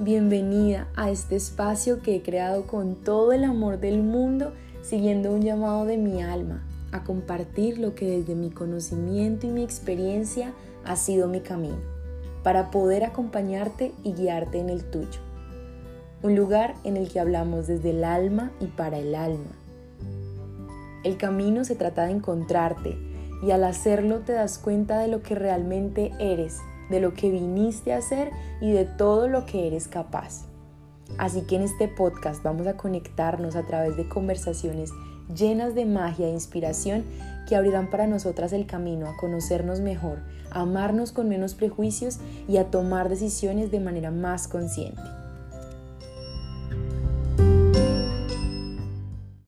bienvenida a este espacio que he creado con todo el amor del mundo, siguiendo un llamado de mi alma a compartir lo que desde mi conocimiento y mi experiencia ha sido mi camino, para poder acompañarte y guiarte en el tuyo. Un lugar en el que hablamos desde el alma y para el alma. El camino se trata de encontrarte y al hacerlo te das cuenta de lo que realmente eres de lo que viniste a hacer y de todo lo que eres capaz. Así que en este podcast vamos a conectarnos a través de conversaciones llenas de magia e inspiración que abrirán para nosotras el camino a conocernos mejor, a amarnos con menos prejuicios y a tomar decisiones de manera más consciente.